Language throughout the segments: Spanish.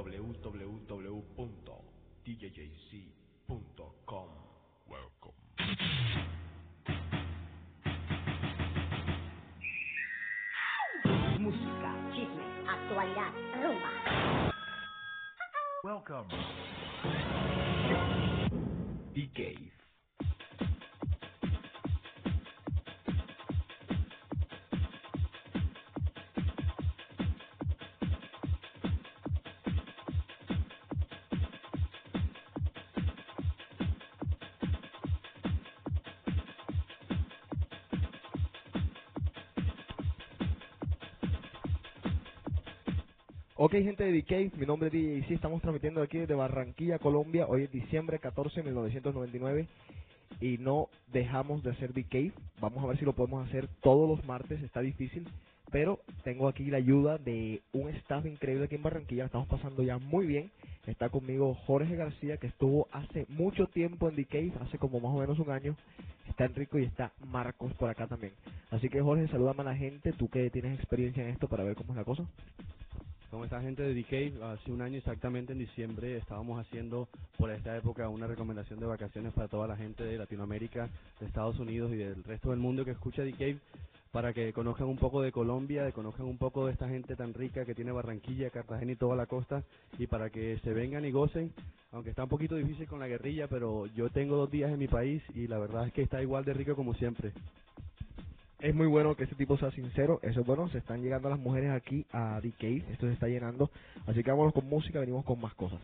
www.djjc.com. Welcome. Música, chisme, actualidad, rumba. Welcome. The Ok, gente de DK, mi nombre es DJ sí, estamos transmitiendo aquí desde Barranquilla, Colombia. Hoy es diciembre 14 de 1999 y no dejamos de hacer DK. Vamos a ver si lo podemos hacer todos los martes, está difícil, pero tengo aquí la ayuda de un staff increíble aquí en Barranquilla, estamos pasando ya muy bien. Está conmigo Jorge García, que estuvo hace mucho tiempo en DK, hace como más o menos un año. Está Enrico y está Marcos por acá también. Así que Jorge, saludame a la gente, tú que tienes experiencia en esto para ver cómo es la cosa. ¿Cómo está gente de DK? Hace un año exactamente, en diciembre, estábamos haciendo por esta época una recomendación de vacaciones para toda la gente de Latinoamérica, de Estados Unidos y del resto del mundo que escucha DK para que conozcan un poco de Colombia, que conozcan un poco de esta gente tan rica que tiene Barranquilla, Cartagena y toda la costa y para que se vengan y gocen, aunque está un poquito difícil con la guerrilla, pero yo tengo dos días en mi país y la verdad es que está igual de rico como siempre. Es muy bueno que este tipo sea sincero, eso es bueno, se están llegando las mujeres aquí a Cave, esto se está llenando, así que vámonos con música, venimos con más cosas.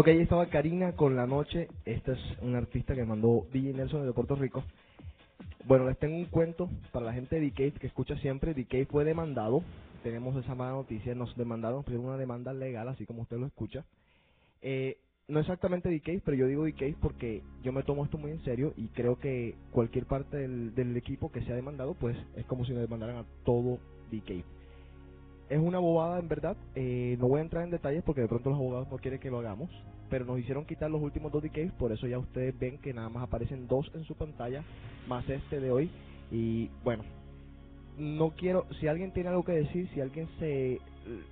Ok, ahí estaba Karina con La Noche. Esta es una artista que mandó DJ Nelson de Puerto Rico. Bueno, les tengo un cuento para la gente de DK que escucha siempre. DK fue demandado. Tenemos esa mala noticia. Nos demandaron, pero una demanda legal, así como usted lo escucha. Eh, no exactamente DK, pero yo digo DK porque yo me tomo esto muy en serio y creo que cualquier parte del, equipo que sea demandado, pues es como si nos demandaran a todo DK es una bobada en verdad. Eh, no voy a entrar en detalles porque de pronto los abogados no quieren que lo hagamos. Pero nos hicieron quitar los últimos dos DKs, por eso ya ustedes ven que nada más aparecen dos en su pantalla, más este de hoy. Y bueno, no quiero, si alguien tiene algo que decir, si alguien se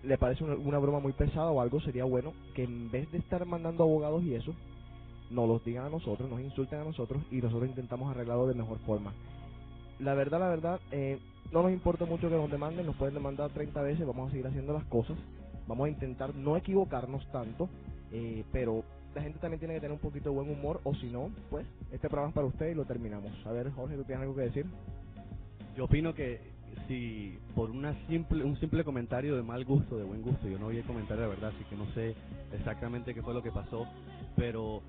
le parece una, una broma muy pesada o algo, sería bueno que en vez de estar mandando abogados y eso, nos los digan a nosotros, nos insulten a nosotros y nosotros intentamos arreglarlo de mejor forma. La verdad, la verdad, eh, no nos importa mucho que nos demanden, nos pueden demandar 30 veces, vamos a seguir haciendo las cosas, vamos a intentar no equivocarnos tanto, eh, pero la gente también tiene que tener un poquito de buen humor, o si no, pues este programa es para usted y lo terminamos. A ver, Jorge, ¿tú tienes algo que decir? Yo opino que si por una simple un simple comentario de mal gusto, de buen gusto, yo no voy a comentar la verdad, así que no sé exactamente qué fue lo que pasó, pero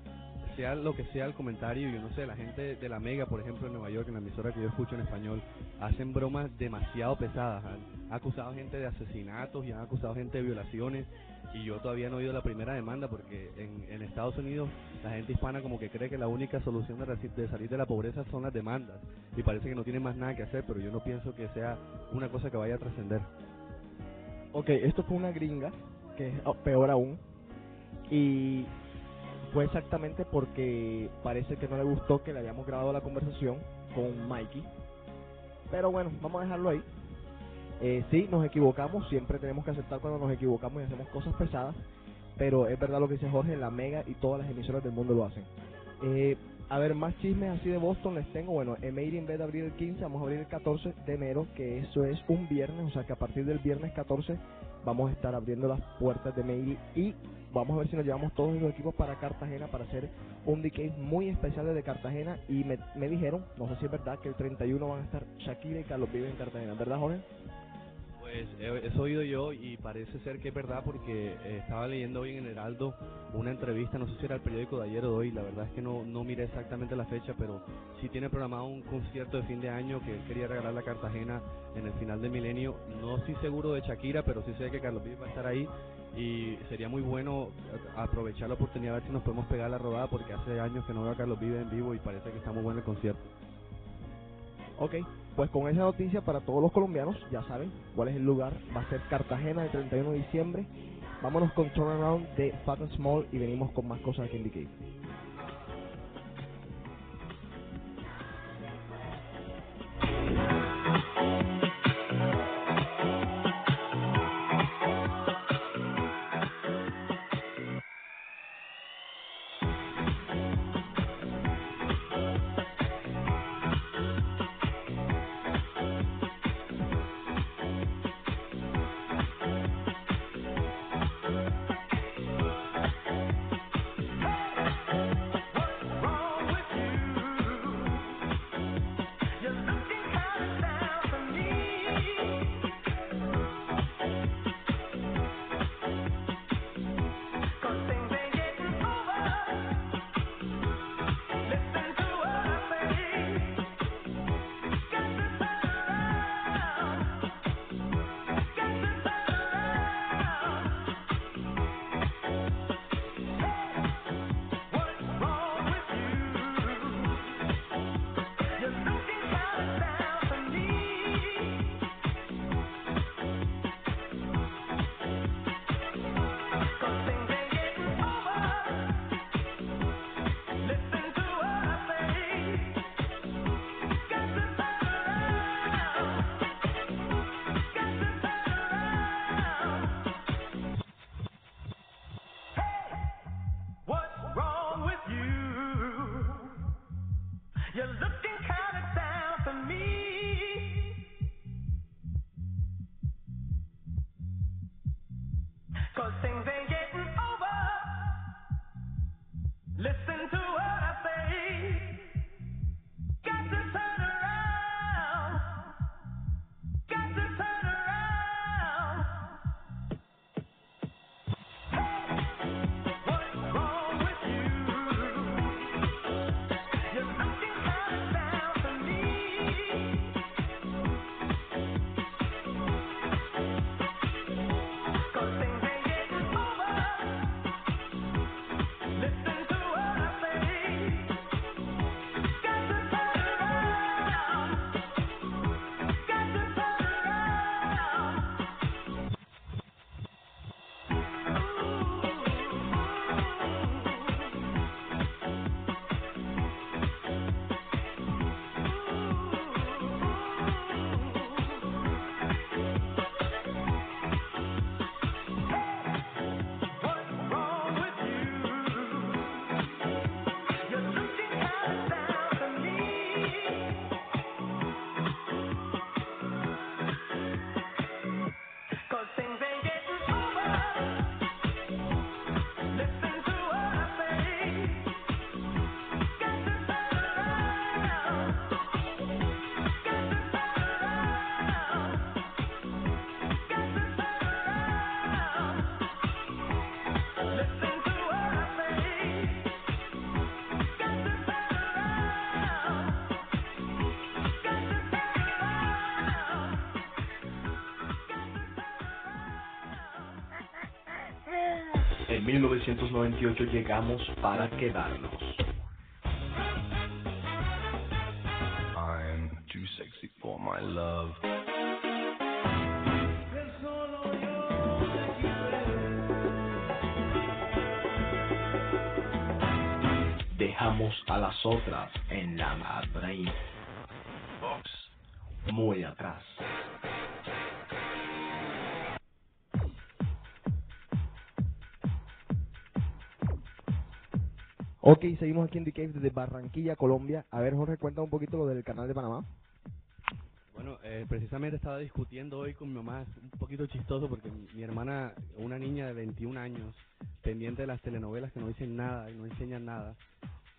sea lo que sea el comentario, yo no sé, la gente de la Mega, por ejemplo, en Nueva York, en la emisora que yo escucho en español, hacen bromas demasiado pesadas. Han acusado gente de asesinatos y han acusado gente de violaciones. Y yo todavía no he oído la primera demanda porque en, en Estados Unidos la gente hispana como que cree que la única solución de, de salir de la pobreza son las demandas. Y parece que no tienen más nada que hacer, pero yo no pienso que sea una cosa que vaya a trascender. Ok, esto fue una gringa, que es oh, peor aún, y fue exactamente porque parece que no le gustó que le hayamos grabado la conversación con Mikey. Pero bueno, vamos a dejarlo ahí. Eh, sí, nos equivocamos, siempre tenemos que aceptar cuando nos equivocamos y hacemos cosas pesadas, pero es verdad lo que dice Jorge, la Mega y todas las emisoras del mundo lo hacen. Eh, a ver, más chismes así de Boston les tengo. Bueno, Emery en vez de abrir el 15, vamos a abrir el 14 de enero, que eso es un viernes, o sea que a partir del viernes 14 vamos a estar abriendo las puertas de Emery y vamos a ver si nos llevamos todos los equipos para Cartagena para hacer un DK muy especial desde Cartagena y me, me dijeron, no sé si es verdad, que el 31 van a estar Shakira y Carlos Vives en Cartagena, ¿verdad Jorge? Pues he, eso he oído yo y parece ser que es verdad porque eh, estaba leyendo hoy en Heraldo una entrevista, no sé si era el periódico de ayer o de hoy, la verdad es que no, no miré exactamente la fecha, pero sí tiene programado un concierto de fin de año que él quería regalar a Cartagena en el final del milenio. No estoy seguro de Shakira, pero sí sé que Carlos Vives va a estar ahí y sería muy bueno aprovechar la oportunidad a ver si nos podemos pegar la rodada porque hace años que no veo a Carlos Vives en vivo y parece que está muy bueno el concierto. Ok, pues con esa noticia para todos los colombianos, ya saben cuál es el lugar, va a ser Cartagena el 31 de diciembre. Vámonos con Turnaround de Fat and Small y venimos con más cosas aquí en DK. Cause things ain't getting over. Listen 1998 llegamos para quedarnos. Ok, seguimos aquí en The Cave desde Barranquilla, Colombia. A ver, Jorge, cuenta un poquito lo del canal de Panamá. Bueno, eh, precisamente estaba discutiendo hoy con mi mamá, es un poquito chistoso porque mi, mi hermana, una niña de 21 años, pendiente de las telenovelas que no dicen nada y no enseñan nada,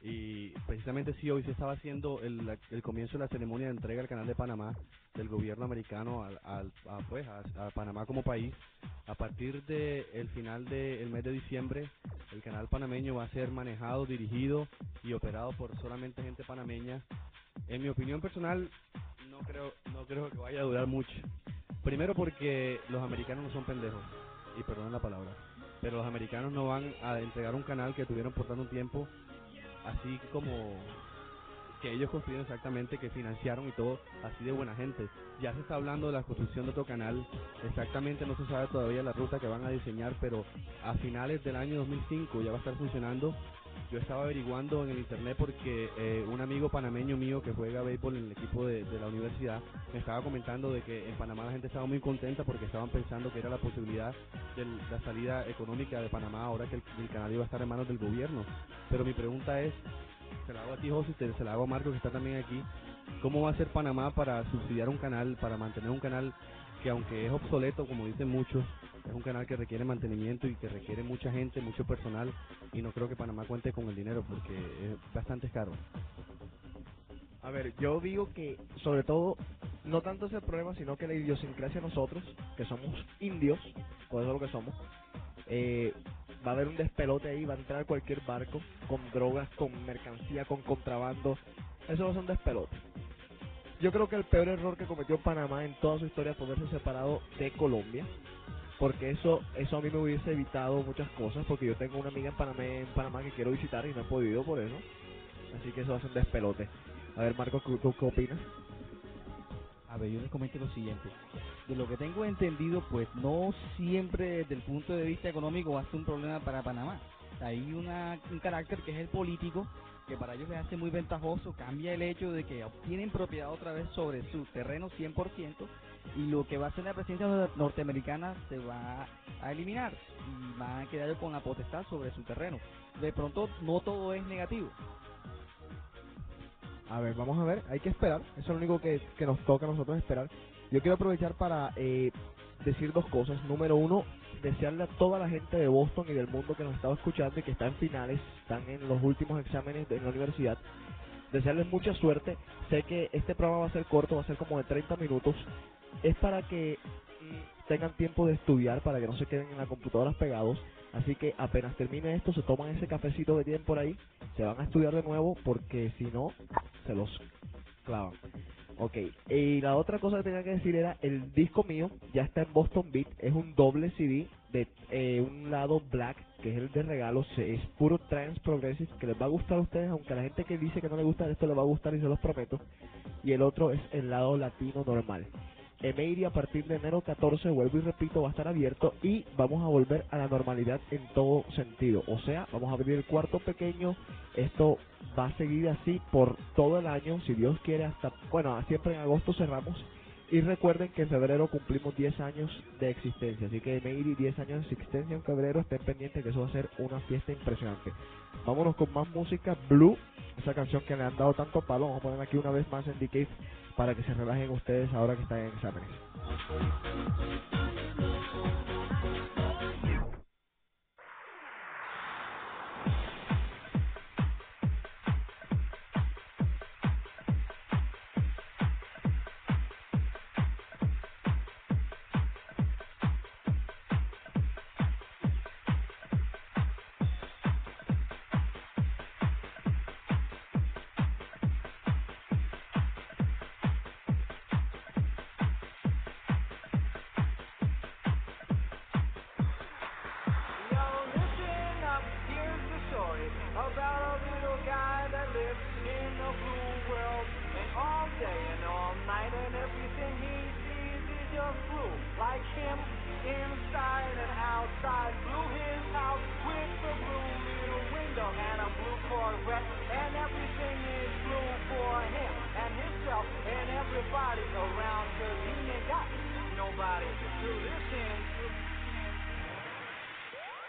y precisamente sí, hoy se estaba haciendo el, el comienzo de la ceremonia de entrega al canal de Panamá del gobierno americano al, al- a, pues, a, Panamá como país. A partir del el final del mes de diciembre, el canal panameño va a ser manejado, dirigido y operado por solamente gente panameña. En mi opinión personal, no creo, no creo que vaya a durar mucho. Primero porque los americanos no son pendejos, y perdonen la palabra, pero los americanos no van a entregar un canal que tuvieron por tanto tiempo, así como que ellos construyeron exactamente, que financiaron y todo, así de buena gente. Ya se está hablando de la construcción de otro canal, exactamente no se sabe todavía la ruta que van a diseñar, pero a finales del año 2005 ya va a estar funcionando. Yo estaba averiguando en el internet porque eh, un amigo panameño mío que juega béisbol en el equipo de, la universidad me estaba comentando de que en Panamá la gente estaba muy contenta porque estaban pensando que era la posibilidad de la salida económica de Panamá ahora que el, el canal iba a estar en manos del gobierno. Pero mi pregunta es, se la hago a ti José, se la hago a Marco que está también aquí, ¿cómo va a ser Panamá para subsidiar un canal, para mantener un canal que aunque es obsoleto, como dicen muchos, es un canal que requiere mantenimiento y que requiere mucha gente, mucho personal y no creo que Panamá cuente con el dinero porque es bastante caro. A ver, yo digo que sobre todo no tanto es el problema, sino que la idiosincrasia nosotros, que somos indios, por eso es lo que somos, eh, va a haber un despelote ahí, va a entrar cualquier barco con drogas, con mercancía, con contrabando, eso va a un despelote. Yo creo que el peor error que cometió Panamá en toda su historia fue haberse separado de Colombia, porque eso eso a mí me hubiese evitado muchas cosas, porque yo tengo una amiga en Panamá, en Panamá que quiero visitar y no he podido por eso, así que eso ser un despelote. A ver, Marco, ¿tú, tú qué opinas? A ver, yo les comento lo siguiente. De lo que tengo entendido, pues no siempre desde el punto de vista económico va a ser un problema para Panamá. Hay una, un carácter que es el político, que para ellos les hace muy ventajoso, cambia el hecho de que obtienen propiedad otra vez sobre su terreno 100% y lo que va a ser la presidencia nor- norteamericana se va a eliminar y van a quedar con la potestad sobre su terreno. De pronto no todo es negativo. A ver, vamos a ver, hay que esperar, eso es lo único que, que nos toca a nosotros esperar. Yo quiero aprovechar para eh, decir dos cosas. Número uno, desearle a toda la gente de Boston y del mundo que nos está escuchando y que está en finales, están en los últimos exámenes de- la universidad, desearles mucha suerte. Sé que este programa va a ser corto, va a ser como de 30 minutos. Es para que mm, tengan tiempo de estudiar, para que no se queden en las computadoras pegados. Así que apenas termine esto, se toman ese cafecito que tienen por ahí, se van a estudiar de nuevo porque si no, se los clavan. Ok, y la otra cosa que tenía que decir era, el disco mío ya está en Boston Beat, es un doble CD de eh, un lado black, que es el de regalo, se- es puro trance progressive, que les va a gustar a ustedes, aunque a la gente que dice que no le gusta esto les va a gustar y se los prometo. Y el otro es el lado latino normal. Emery a partir de enero 14, vuelvo y repito, va a estar abierto y vamos a volver a la normalidad en todo sentido. O sea, vamos a abrir el cuarto pequeño, esto va a seguir así por todo el año, si Dios quiere, hasta, bueno, siempre en agosto cerramos. Y recuerden que en febrero cumplimos 10 años de existencia, así que Meiri 10 años de existencia en febrero, estén pendientes que eso va a ser una fiesta impresionante. Vámonos con más música, Blue, esa canción que le han dado tanto palo, vamos a poner aquí una vez más en The Cave para que se relajen ustedes ahora que están en exámenes.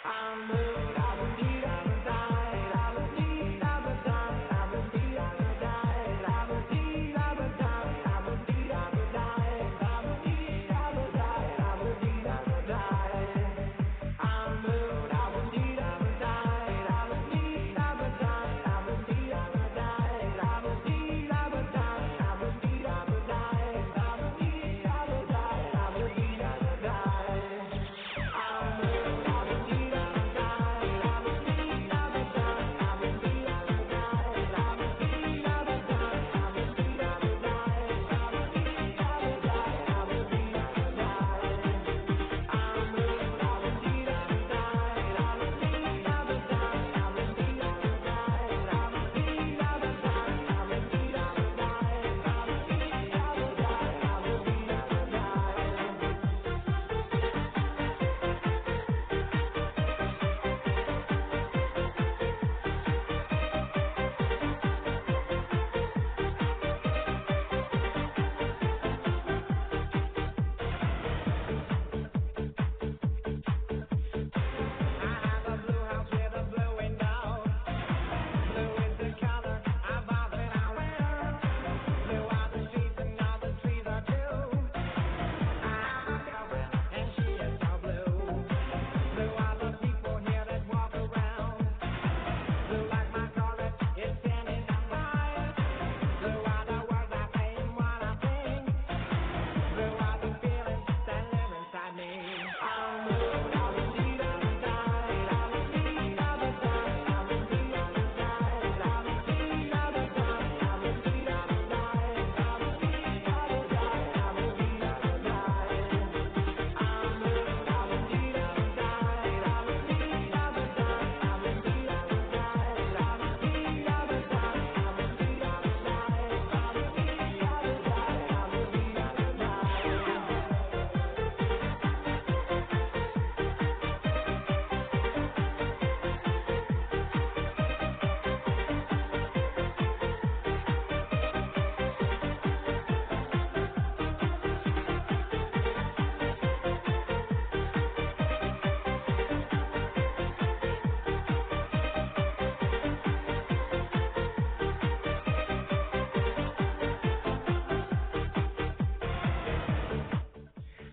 I'm moving.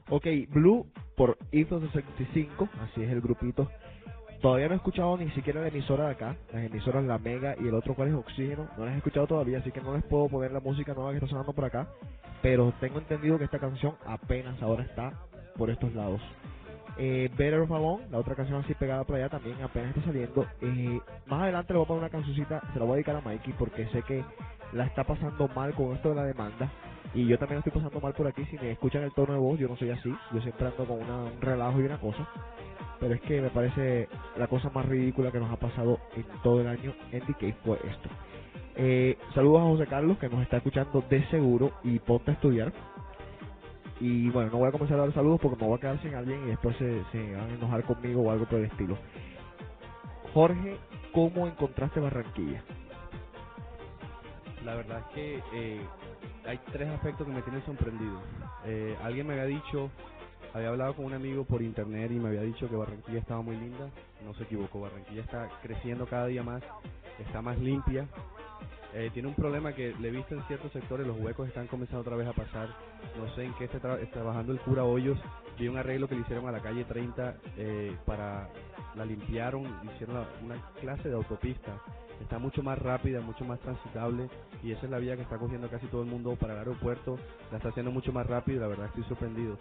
Ok, Blue por Ethos 65, así es el grupito. Todavía no he escuchado ni siquiera la emisora de acá, las emisoras La Mega y el otro cual es Oxígeno. No las he escuchado todavía, así que no les puedo poner la música nueva que está sonando por acá. Pero tengo entendido que esta canción apenas ahora está por estos lados. Eh, Better of Alone, la otra canción así pegada por allá también apenas está saliendo. Eh, más adelante le voy a poner una cancioncita, se la voy a dedicar a Mikey porque sé que la está pasando mal con esto de la demanda. Y yo también estoy pasando mal por aquí. Si me escuchan el tono de voz, yo no soy así. Yo siempre ando con una- un relajo y una cosa. Pero es que me parece la cosa más ridícula que nos ha pasado en todo el año en DK fue esto. Eh, saludos a José Carlos que nos está escuchando de seguro y ponte a estudiar. Y bueno, no voy a comenzar a dar saludos porque me voy a quedar sin alguien y después se, se van a enojar conmigo o algo por el estilo. Jorge, ¿cómo encontraste Barranquilla? La verdad es que eh, hay tres aspectos que me tienen sorprendido. Eh, alguien me había dicho, había hablado con un amigo por internet y me había dicho que Barranquilla estaba muy linda. No se equivocó, Barranquilla está creciendo cada día más, está más limpia. Eh, tiene un problema que le he visto en ciertos sectores, los huecos están comenzando otra vez a pasar. No sé en qué está, tra- está trabajando el cura Hoyos. Vi un arreglo que le hicieron a la calle 30 eh, para la limpiaron, hicieron una clase de autopista. Está mucho más rápida, mucho más transitable y esa es la vía que está cogiendo casi todo el mundo para el aeropuerto. La está haciendo mucho más rápido la verdad estoy sorprendido.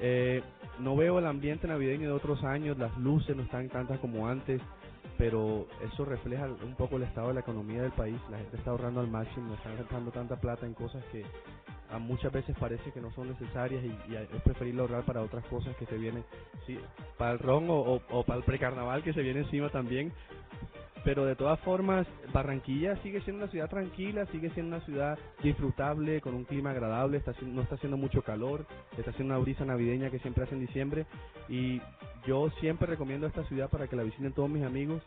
Eh, no veo el ambiente navideño de otros años, las luces no están tantas como antes, pero eso refleja un poco el estado de la economía del país. La gente está ahorrando al máximo, están gastando tanta plata en cosas que a muchas veces parece que no son necesarias y, es preferible ahorrar para otras cosas que se vienen, sí, para el ron o, o- para el precarnaval que se viene encima también. pero de todas formas, Barranquilla sigue siendo una ciudad tranquila, sigue siendo una ciudad disfrutable, con un clima agradable, está, no está haciendo mucho calor, está haciendo una brisa navideña que siempre hace en diciembre, y yo siempre recomiendo esta ciudad para que la visiten todos mis amigos.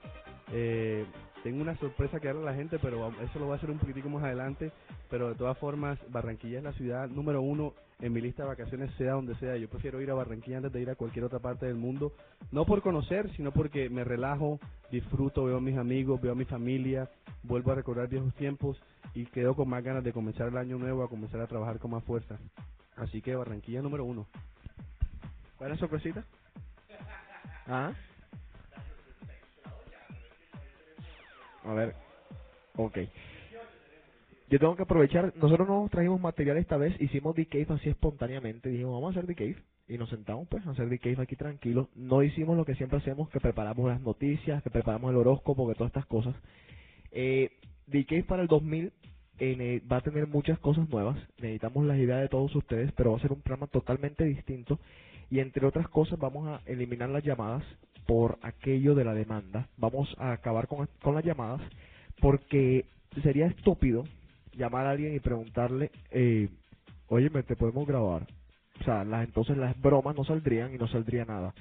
Eh, tengo una sorpresa que darle a la gente, pero eso lo voy a hacer un poquitico más adelante. Pero de todas formas, Barranquilla es la ciudad número uno en mi lista de vacaciones, sea donde sea. Yo prefiero ir a Barranquilla antes de ir a cualquier otra parte del mundo. No por conocer, sino porque me relajo, disfruto, veo a mis amigos, veo a mi familia, vuelvo a recordar viejos tiempos y quedo con más ganas de comenzar el año nuevo, a comenzar a trabajar con más fuerza. Así que Barranquilla número uno. ¿Cuál es la sorpresita? ¿Ah? A ver, ok. Yo tengo que aprovechar, nosotros no trajimos material esta vez, hicimos The Cave así espontáneamente, dijimos vamos a hacer The Cave y nos sentamos pues a hacer The Cave aquí tranquilos. No hicimos lo que siempre hacemos, que preparamos las noticias, que preparamos el horóscopo, que todas estas cosas. Eh, The Cave para el 2000 eh, va a tener muchas cosas nuevas, necesitamos las ideas de todos ustedes, pero va a ser un programa totalmente distinto y entre otras cosas vamos a eliminar las llamadas por aquello de la demanda. Vamos a acabar con, las llamadas porque sería estúpido llamar a alguien y preguntarle, eh, oye, ¿te podemos grabar? O sea, las, entonces las bromas no saldrían y no saldría nada.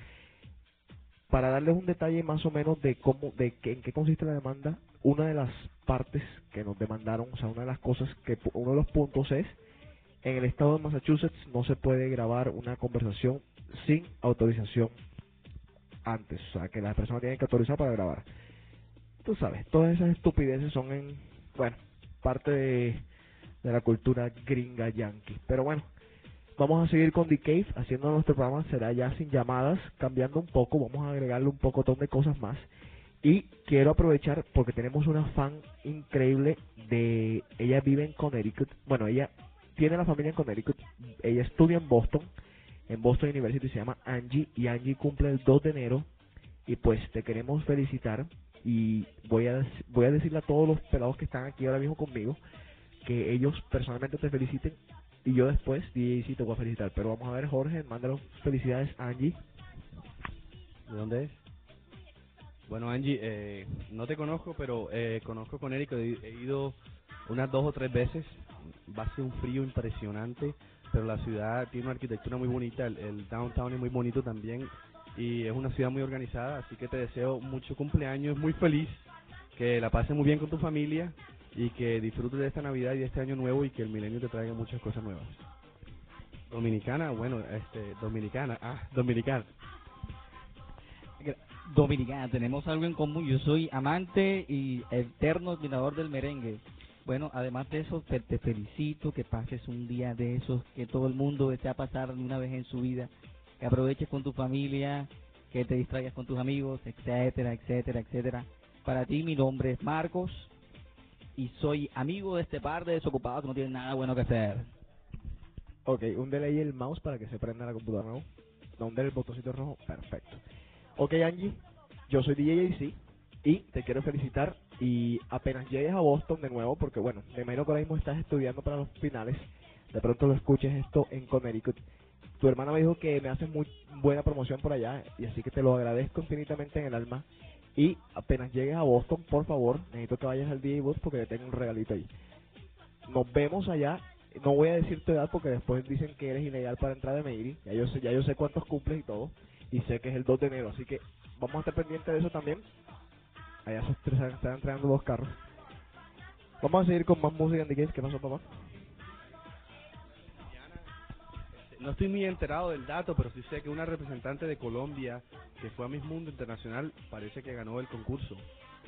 Para darles un detalle más o menos de cómo, de qué, en qué consiste la demanda, una de las partes que nos demandaron, o sea, una de las cosas que, uno de los puntos es, en el estado de Massachusetts no se puede grabar una conversación sin autorización antes, o sea, que las personas tienen que autorizar para grabar. Tú sabes, todas esas estupideces son en, bueno, parte de, de la cultura gringa yankee. Pero bueno, vamos a seguir con The Cave, haciendo nuestro programa, será ya sin llamadas, cambiando un poco, vamos a agregarle un poco de cosas más. Y quiero aprovechar porque tenemos una fan increíble de, ella vive en Connecticut, bueno, ella tiene la familia en Connecticut, ella estudia en Boston, en Boston University se llama Angie y Angie cumple el 2 de enero y pues te queremos felicitar y voy a voy a decirle a todos los pelados que están aquí ahora mismo conmigo que ellos personalmente te feliciten y yo después DJ sí te voy a felicitar pero vamos a ver Jorge mándale felicidades Angie ¿De dónde es? Bueno, Angie, eh, no te conozco, pero eh, conozco con Eric, he ido unas dos o tres veces. Va a ser un frío impresionante, pero la ciudad tiene una arquitectura muy bonita, el, el downtown es muy bonito también y es una ciudad muy organizada, así que te deseo mucho cumpleaños, muy feliz, que la pases muy bien con tu familia y que disfrutes de esta Navidad y de este año nuevo y que el milenio te traiga muchas cosas nuevas. Dominicana, bueno, este, dominicana, ah, dominicana. Dominicana, tenemos algo en común. Yo soy amante y eterno admirador del merengue. Bueno, además de eso, te, te felicito, que pases un día de esos que todo el mundo desea pasar una vez en su vida, que aproveches con tu familia, que te distraigas con tus amigos, etcétera, etcétera, etcétera. Para ti, mi nombre es Marcos y soy amigo de este par de desocupados que no tienen nada bueno que hacer. Ok, hundele ahí el mouse para que se prenda la computadora, ¿no? Hundele el botoncito rojo, perfecto. Ok, Angie, yo soy DJ y te quiero felicitar y apenas llegues a Boston de nuevo, porque bueno, me imagino que ahora mismo estás estudiando para los finales, de pronto lo escuches esto en Connecticut. Tu hermana me dijo que me haces muy buena promoción por allá y así que te lo agradezco infinitamente en el alma. Y apenas llegues a Boston, por favor, necesito que vayas al DJ porque te tengo un regalito ahí. Nos vemos allá no voy a decir tu edad porque después dicen que eres ilegal para entrar de Meiri. Ya yo sé, ya yo sé cuántos cumples y todo. Y sé que es el 2 de enero, así que vamos a estar pendientes de eso también. Allá se están, se están entregando dos carros. Vamos a seguir con más música en The Games. ¿Qué pasó, papá? No estoy muy enterado del dato, pero sí sé que una representante de Colombia que fue a Miss Mundo Internacional parece que ganó el concurso.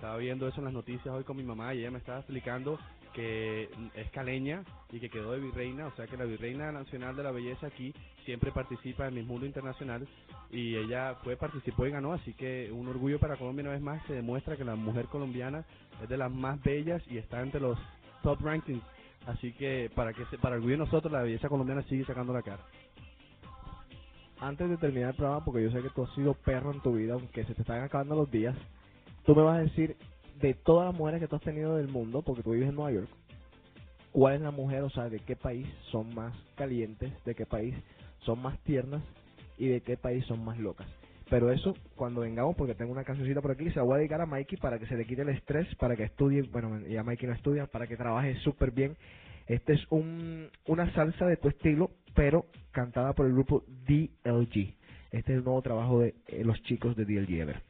Estaba viendo eso en las noticias hoy con mi mamá y ella me estaba explicando que es caleña y que quedó de virreina, o sea que la virreina nacional de la belleza aquí siempre participa en Miss Mundo Internacional y ella fue, participó y ganó, así que un orgullo para Colombia una vez más, se demuestra que la mujer colombiana es de las más bellas y está entre los top rankings, así que para que se, para orgullo de nosotros la belleza colombiana sigue sacando la cara. Antes de terminar el programa, porque yo sé que tú has sido perro en tu vida, aunque se te están acabando los días, tú me vas a decir de todas las mujeres que tú has tenido del mundo, porque tú vives en Nueva York, ¿cuál es la mujer, o sea, de qué país son más calientes, de qué país son más tiernas y de qué país son más locas? Pero eso cuando vengamos, porque tengo una cancioncita por aquí, se la voy a dedicar a Mikey para que se le quite el estrés, para que estudie, bueno, ya Mikey no estudia, para que trabaje súper bien. Este es un, una salsa de tu estilo, pero cantada por el grupo DLG. Este es el nuevo trabajo de eh, los chicos de DLG. Encima,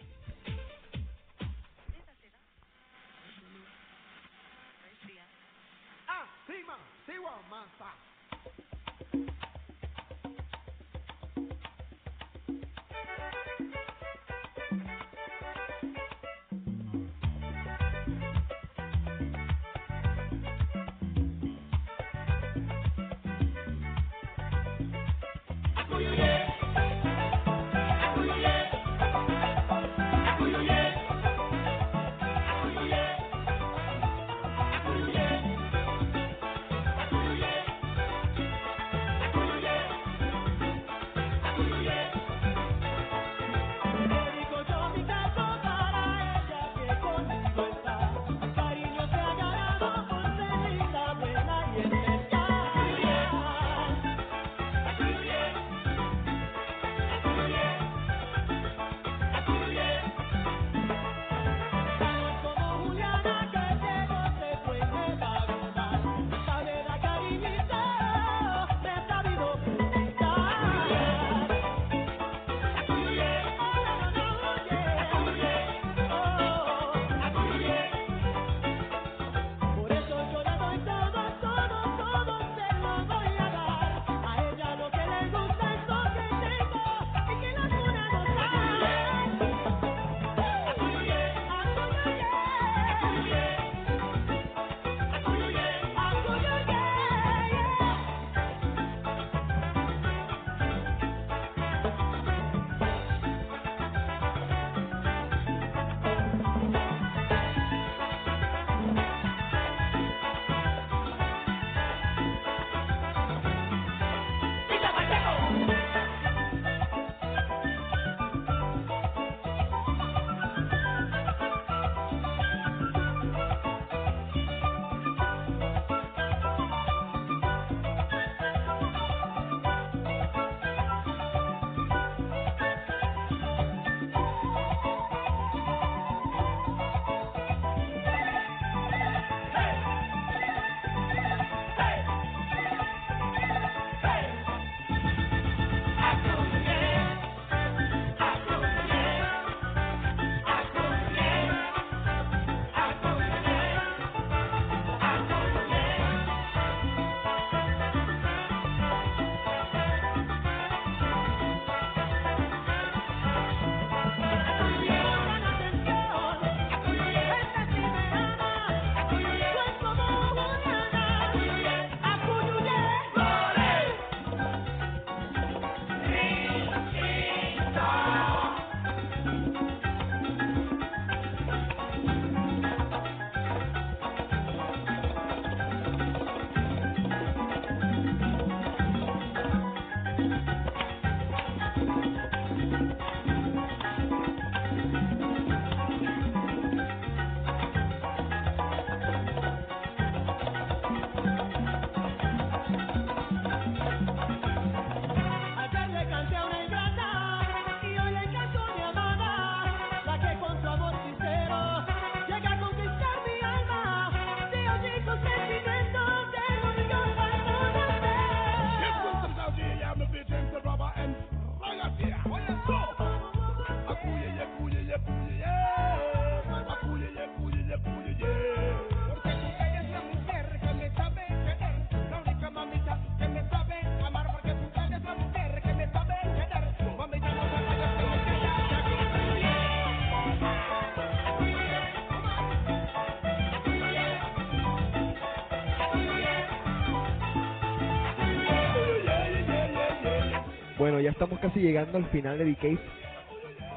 casi llegando al final de The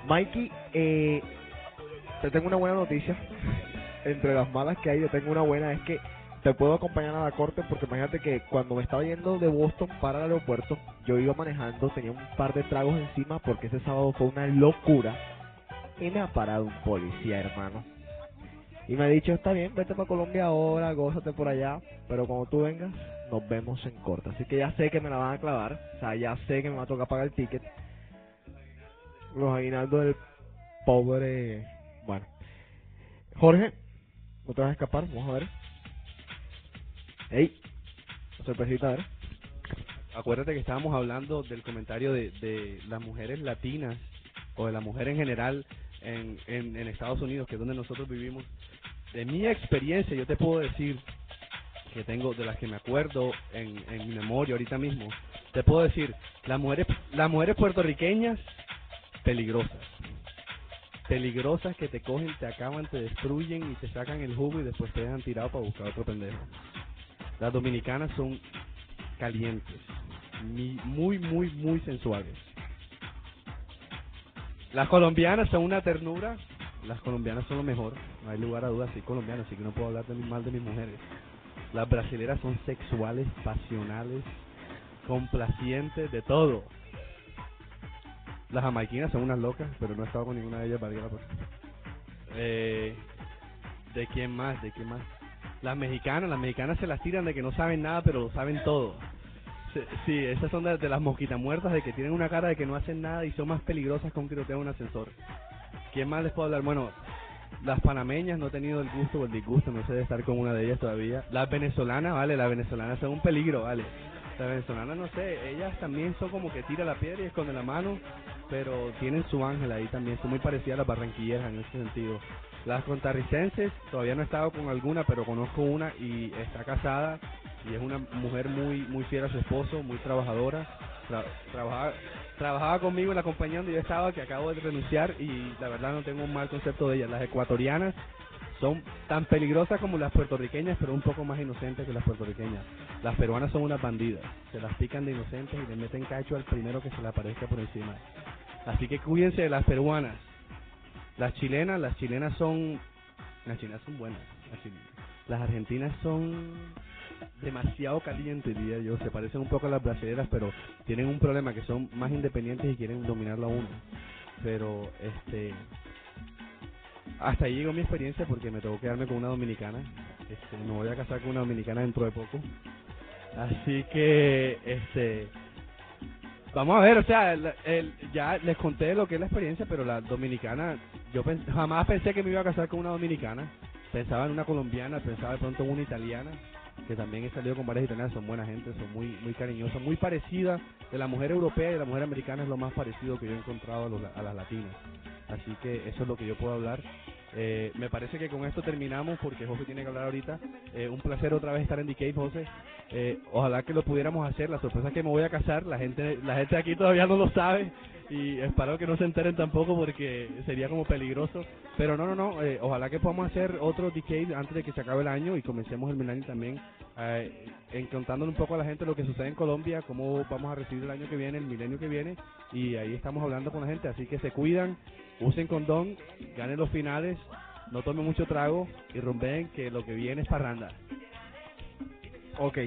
Mikey, eh, te tengo una buena noticia. Entre las malas que hay, yo tengo una buena, es que te puedo acompañar a la corte porque imagínate que cuando me estaba yendo de Boston para el aeropuerto, yo iba manejando, tenía un par de tragos encima porque ese sábado fue una locura y me ha parado un policía, hermano. Y me ha dicho, está bien, vete para Colombia ahora, gózate por allá, pero cuando tú vengas, nos vemos en corte. Así que ya sé que me la van a clavar, o sea, ya sé que me va a tocar pagar el ticket. Los aguinaldos del pobre. Bueno. Jorge, no te vas a escapar, vamos a ver. Ey, sorpresita, a. Acuérdate que estábamos hablando del comentario de, de las mujeres latinas o de la mujer en general en, en, en Estados Unidos, que es donde nosotros vivimos. De mi experiencia, yo te puedo decir que tengo, de las que me acuerdo en, en mi memoria ahorita mismo, te puedo decir, las mujeres, las mujeres puertorriqueñas, peligrosas. Peligrosas que te cogen, te acaban, te destruyen y te sacan el jugo y después te dejan tirado para buscar otro pendejo. Las dominicanas son calientes, muy, muy, muy sensuales. Las colombianas son una ternura, las colombianas son lo mejor, no hay lugar a dudas, soy colombiano, así que no puedo hablar de mal de mis mujeres. Las brasileras son sexuales, pasionales, complacientes, de todo. Las jamaiquinas son unas locas, pero no he estado con ninguna de ellas, valga la pena. Eh, ¿De quién más? ¿De quién más? Las mexicanas, las mexicanas se las tiran de que no saben nada, pero lo saben todo. Sí, esas son de, de las mosquitas muertas, de que tienen una cara de que no hacen nada y son más peligrosas que un tiroteo en un ascensor. ¿Quién más les puedo hablar? Bueno, las panameñas no he tenido el gusto o el disgusto, no sé de estar con una de ellas todavía. Las venezolanas, vale, las venezolanas son un peligro, vale. Las venezolanas, no sé, ellas también son como que tira la piedra y esconde la mano, pero tienen su ángel ahí también, son muy parecidas a las barranquilleras en ese sentido. Las contarricenses, todavía no he estado con alguna, pero conozco una y está casada y es una mujer muy muy fiel a su esposo, muy trabajadora. Tra- trabajaba, trabajaba conmigo en la compañía donde yo estaba, que acabo de renunciar y la verdad no tengo un mal concepto de ellas. Las ecuatorianas son tan peligrosas como las puertorriqueñas, pero un poco más inocentes que las puertorriqueñas. Las peruanas son unas bandidas, se las pican de inocentes y le meten cacho al primero que se le aparezca por encima. Así que cuídense de las peruanas. Las chilenas, las chilenas son, las chilenas son buenas. Las, las argentinas son demasiado calientes, diría yo. Se parecen un poco a las brasileras, pero tienen un problema que son más independientes y quieren dominarlo a uno. Pero, este, hasta ahí llegó mi experiencia porque me tocó quedarme con una dominicana. Este, me voy a casar con una dominicana dentro de poco. Así que, este, vamos a ver, o sea, el- ya les conté lo que es la experiencia, pero la dominicana, yo jamás pensé que me iba a casar con una dominicana. Pensaba en una colombiana, pensaba de pronto en una italiana, que también he salido con varias italianas, son buena gente, son muy muy cariñosas, muy parecida de la mujer europea y de la mujer americana es lo más parecido que yo he encontrado a, los- a las latinas. Así que eso es lo que yo puedo hablar. Eh, me parece que con esto terminamos porque José tiene que hablar ahorita. Eh, un placer otra vez estar en Cave, José. Eh, ojalá que lo pudiéramos hacer. La sorpresa es que me voy a casar. La gente, la gente aquí todavía no lo sabe y espero que no se enteren tampoco porque sería como peligroso. Pero no, no, no. eh, ojalá que podamos hacer otro Decade antes de que se acabe el año y comencemos el milenio también. Eh, en contándole un poco a la gente lo que sucede en Colombia, cómo vamos a recibir el año que viene, el milenio que viene. Y ahí estamos hablando con la gente. Así que se cuidan, usen condón, ganen los finales, no tomen mucho trago y rompen que lo que viene es parranda. Ok.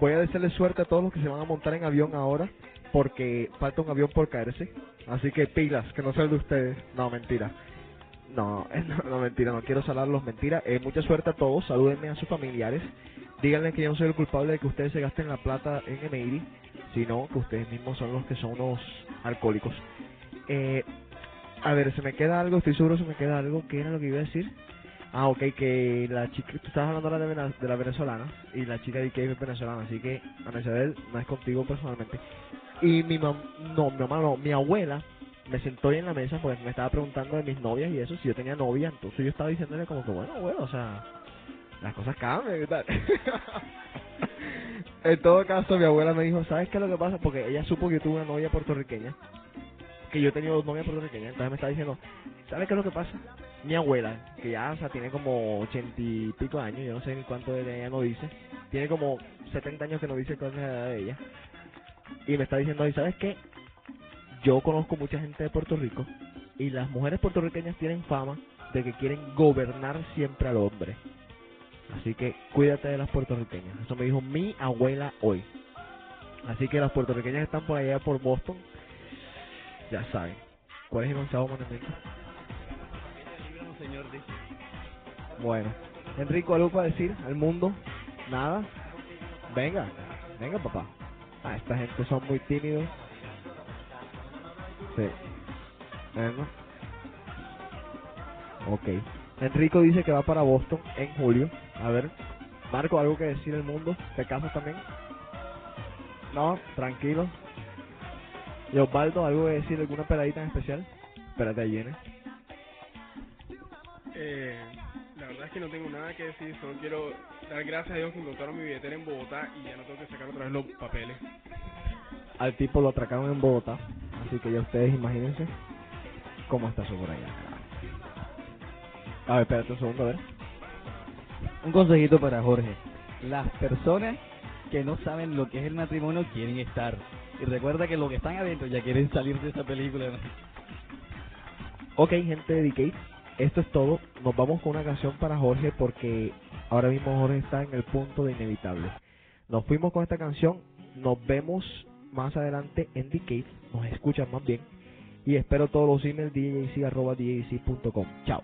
Voy a desearle suerte a todos los que se van a montar en avión ahora, porque falta un avión por caerse. Así que pilas, que no sea el de ustedes. No, mentira. No, no, mentira, no quiero salarlos, mentira. Eh, mucha suerte a todos, salúdenme a sus familiares. Díganle que yo no soy el culpable de que ustedes se gasten la plata en Emery, sino que ustedes mismos son los que son unos alcohólicos. Eh, a ver, se me queda algo, estoy seguro se me queda algo. ¿Qué era lo que iba a decir? Ah, ok, que la chica, tú estabas hablando de, Vena- de la venezolana y la chica de Ikea es venezolana, así que Ana Isabel no es contigo personalmente. Y mi mamá, no, mi mamá no, mi abuela me sentó ahí en la mesa porque me estaba preguntando de mis novias y eso, si yo tenía novia, entonces yo estaba diciéndole como que bueno, bueno, o sea, las cosas cambian y tal. en todo caso, mi abuela me dijo, ¿sabes qué es lo que pasa? Porque ella supo que yo tuve una novia puertorriqueña, que yo he tenido dos novias puertorriqueñas, entonces me está diciendo, ¿sabes qué es lo que pasa? Mi abuela, que ya tiene como ochenta y pico años, yo no sé ni cuánto de ella no dice, tiene como 70 años que no dice cuál es la edad de ella, y me está diciendo, ¿y sabes qué? Yo conozco mucha gente de Puerto Rico, y las mujeres puertorriqueñas tienen fama de que quieren gobernar siempre al hombre. Así que cuídate de las puertorriqueñas. Eso me dijo mi abuela hoy. Así que las puertorriqueñas que están por allá por Boston, ya saben. ¿Cuál es el señor, dice. Bueno, Enrico, ¿algo para decir al mundo? ¿Nada? Venga, venga papá. Ah, esta gente son muy tímidos. Sí. Bueno. Ok. Enrico dice que va para Boston en julio. A ver, Marco, ¿algo que decir el mundo? ¿Te casas también? No, tranquilo. Y Osvaldo, ¿algo que decir? ¿Alguna peladita en especial? Espérate, ahí viene. Eh, la verdad es que no tengo nada que decir, solo quiero dar gracias a Dios que encontraron mi billetera en Bogotá y ya no tengo que sacar otra vez los papeles. Al tipo lo atracaron en Bogotá. Así que ya ustedes imagínense cómo está eso por allá. A ver, espérate un segundo, a ver. Un consejito para Jorge. Las personas que no saben lo que es el matrimonio quieren estar. Y recuerda que los que están adentro ya quieren salir de esa película. ¿no? Ok, gente de Decade, esto es todo. Nos vamos con una canción para Jorge porque ahora mismo Jorge está en el punto de inevitable. Nos fuimos con esta canción. Nos vemos más adelante en Decade. Nos escuchan más bien. Y espero todos los emails djc.com. Chao.